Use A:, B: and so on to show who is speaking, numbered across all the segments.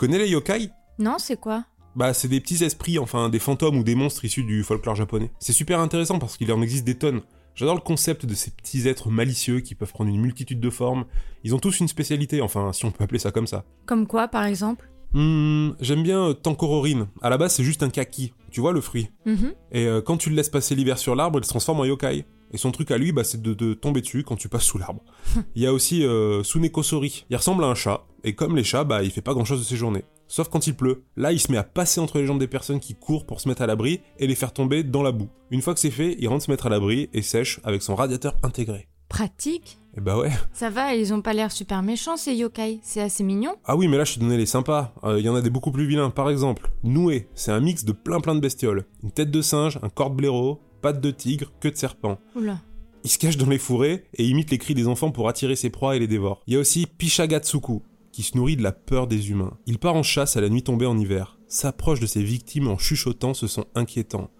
A: connais les yokai?
B: Non, c'est quoi?
A: Bah, c'est des petits esprits, enfin des fantômes ou des monstres issus du folklore japonais. C'est super intéressant parce qu'il en existe des tonnes. J'adore le concept de ces petits êtres malicieux qui peuvent prendre une multitude de formes. Ils ont tous une spécialité, enfin, si on peut appeler ça comme ça.
B: Comme quoi, par exemple?
A: Hmm, j'aime bien euh, Tankororine. À la base, c'est juste un kaki. Tu vois le fruit
B: Mhm.
A: Et euh, quand tu le laisses passer l'hiver sur l'arbre, il se transforme en yokai. Et son truc à lui, bah, c'est de, de tomber dessus quand tu passes sous l'arbre. Il y a aussi euh, Sunekosori. Il ressemble à un chat, et comme les chats, bah, il fait pas grand chose de ses journées. Sauf quand il pleut. Là, il se met à passer entre les jambes des personnes qui courent pour se mettre à l'abri et les faire tomber dans la boue. Une fois que c'est fait, il rentre se mettre à l'abri et sèche avec son radiateur intégré.
B: Pratique
A: Et bah ouais.
B: Ça va, ils ont pas l'air super méchants ces yokai. C'est assez mignon.
A: Ah oui, mais là, je t'ai donné les sympas. Euh, Il y en a des beaucoup plus vilains. Par exemple, Noué, c'est un mix de plein plein de bestioles. Une tête de singe, un corps de blaireau, pattes de tigre, queue de serpent.
B: Oula.
A: Il se cache dans les fourrés et imite les cris des enfants pour attirer ses proies et les dévore. Il y a aussi Pishagatsuku, qui se nourrit de la peur des humains. Il part en chasse à la nuit tombée en hiver, s'approche de ses victimes en chuchotant ce son inquiétant.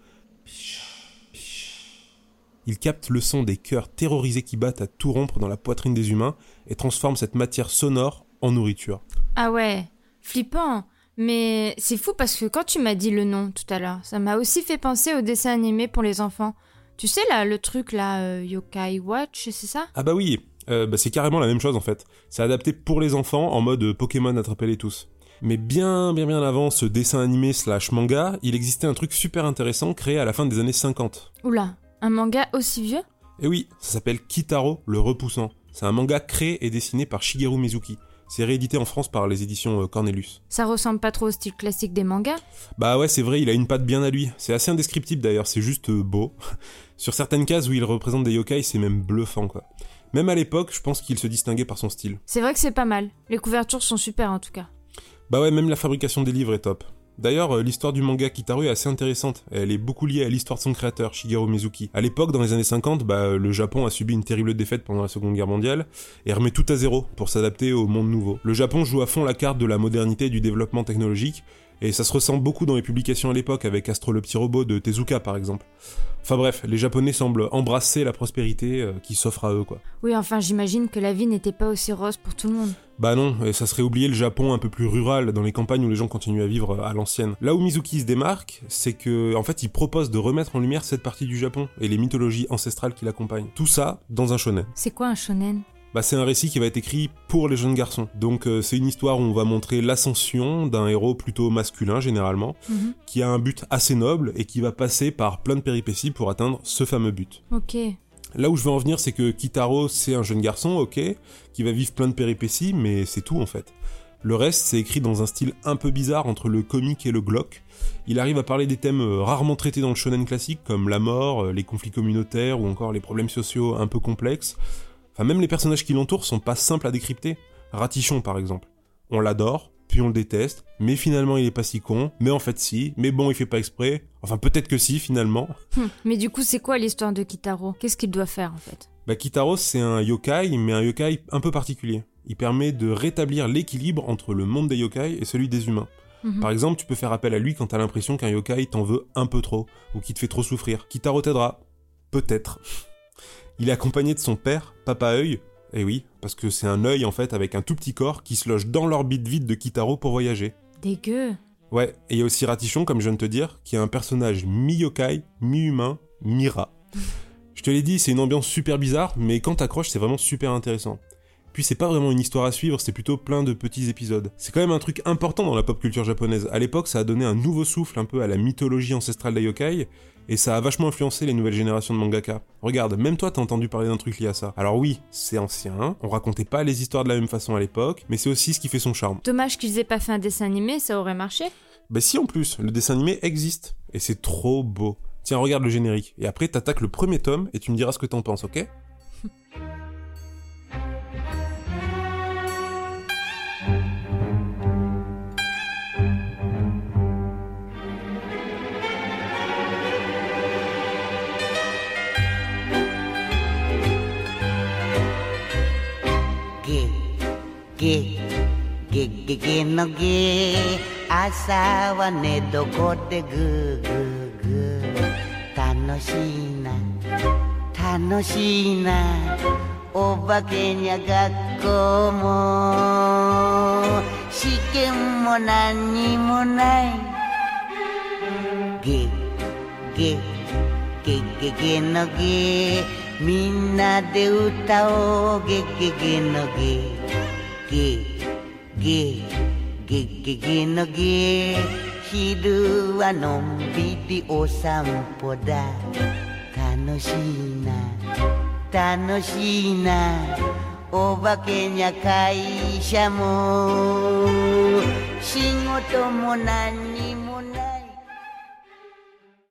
A: Il capte le son des cœurs terrorisés qui battent à tout rompre dans la poitrine des humains et transforme cette matière sonore en nourriture.
B: Ah ouais, flippant. Mais c'est fou parce que quand tu m'as dit le nom tout à l'heure, ça m'a aussi fait penser au dessin animé pour les enfants. Tu sais là, le truc là, euh, Yokai Watch, c'est ça?
A: Ah bah oui, euh, bah c'est carrément la même chose en fait. C'est adapté pour les enfants en mode Pokémon attrapez-les tous. Mais bien bien bien avant ce dessin animé slash manga, il existait un truc super intéressant créé à la fin des années 50.
B: Oula, un manga aussi vieux?
A: Et oui, ça s'appelle Kitaro le repoussant. C'est un manga créé et dessiné par Shigeru Mizuki. C'est réédité en France par les éditions euh, Cornelius.
B: Ça ressemble pas trop au style classique des mangas?
A: Bah ouais, c'est vrai, il a une patte bien à lui. C'est assez indescriptible d'ailleurs, c'est juste euh, beau. Sur certaines cases où il représente des yokai, c'est même bluffant quoi. Même à l'époque, je pense qu'il se distinguait par son style.
B: C'est vrai que c'est pas mal. Les couvertures sont super en tout cas.
A: Bah ouais, même la fabrication des livres est top. D'ailleurs, euh, l'histoire du manga Kitaru est assez intéressante. Elle est beaucoup liée à l'histoire de son créateur, Shigeru Mizuki. À l'époque, dans les années 50, bah, euh, le Japon a subi une terrible défaite pendant la Seconde Guerre mondiale et remet tout à zéro pour s'adapter au monde nouveau. Le Japon joue à fond la carte de la modernité et du développement technologique et ça se ressent beaucoup dans les publications à l'époque avec Astro le petit robot de Tezuka par exemple. Enfin bref, les Japonais semblent embrasser la prospérité euh, qui s'offre à eux quoi.
B: Oui, enfin j'imagine que la vie n'était pas aussi rose pour tout le monde.
A: Bah non, et ça serait oublier le Japon un peu plus rural, dans les campagnes où les gens continuent à vivre à l'ancienne. Là où Mizuki se démarque, c'est que, en fait, il propose de remettre en lumière cette partie du Japon et les mythologies ancestrales qui l'accompagnent. Tout ça dans un shonen.
B: C'est quoi un shonen?
A: Bah c'est un récit qui va être écrit pour les jeunes garçons. Donc euh, c'est une histoire où on va montrer l'ascension d'un héros plutôt masculin généralement,
B: Mhm.
A: qui a un but assez noble et qui va passer par plein de péripéties pour atteindre ce fameux but.
B: Ok.
A: Là où je veux en venir, c'est que Kitaro, c'est un jeune garçon, ok, qui va vivre plein de péripéties, mais c'est tout en fait. Le reste, c'est écrit dans un style un peu bizarre entre le comique et le glauque. Il arrive à parler des thèmes euh, rarement traités dans le shonen classique, comme la mort, euh, les conflits communautaires ou encore les problèmes sociaux un peu complexes. Enfin, même les personnages qui l'entourent sont pas simples à décrypter. Ratichon, par exemple. On l'adore, puis on le déteste, mais finalement il est pas si con, mais en fait si, mais bon il fait pas exprès, enfin peut-être que si finalement.
B: Hum, Mais du coup, c'est quoi l'histoire de Kitaro? Qu'est-ce qu'il doit faire en fait?
A: Bah Kitaro c'est un yokai, mais un yokai un peu particulier. Il permet de rétablir l'équilibre entre le monde des yokai et celui des humains.
B: Mhm.
A: Par exemple, tu peux faire appel à lui quand t'as l'impression qu'un yokai t'en veut un peu trop, ou qu'il te fait trop souffrir. Kitaro t'aidera. Peut-être. Il est accompagné de son père, Papa Œil. Et oui, parce que c'est un œil en fait avec un tout petit corps qui se loge dans l'orbite vide de Kitaro pour voyager.
B: Dégueu.
A: Ouais, et il y a aussi Ratichon, comme je viens de te dire, qui est un personnage mi-yokai, mi-humain, mi-rat. Je te l'ai dit, c'est une ambiance super bizarre, mais quand t'accroches, c'est vraiment super intéressant. Puis c'est pas vraiment une histoire à suivre, c'est plutôt plein de petits épisodes. C'est quand même un truc important dans la pop culture japonaise. À l'époque, ça a donné un nouveau souffle un peu à la mythologie ancestrale des yokai, et ça a vachement influencé les nouvelles générations de mangaka. Regarde, même toi t'as entendu parler d'un truc lié à ça. Alors oui, c'est ancien, on racontait pas les histoires de la même façon à l'époque, mais c'est aussi ce qui fait son charme.
B: Dommage qu'ils aient pas fait un dessin animé, ça aurait marché.
A: Bah si en plus, le dessin animé existe, et c'est trop beau. Tiens, regarde le générique, et après t'attaques le premier tome, et tu me diras ce que t'en penses, ok?
C: ゲゲゲゲのゲ朝は寝床でグーグーグー楽しいな楽しいな。お化けにゃ学校も試験もも何にもない。ゲゲゲゲゲのゲみんなで歌おう。ゲゲゲのゲゲゲゲゲゲのゲ昼はのんびりお散歩だ楽しいな楽しいなお化けにゃ会社も仕事も何にも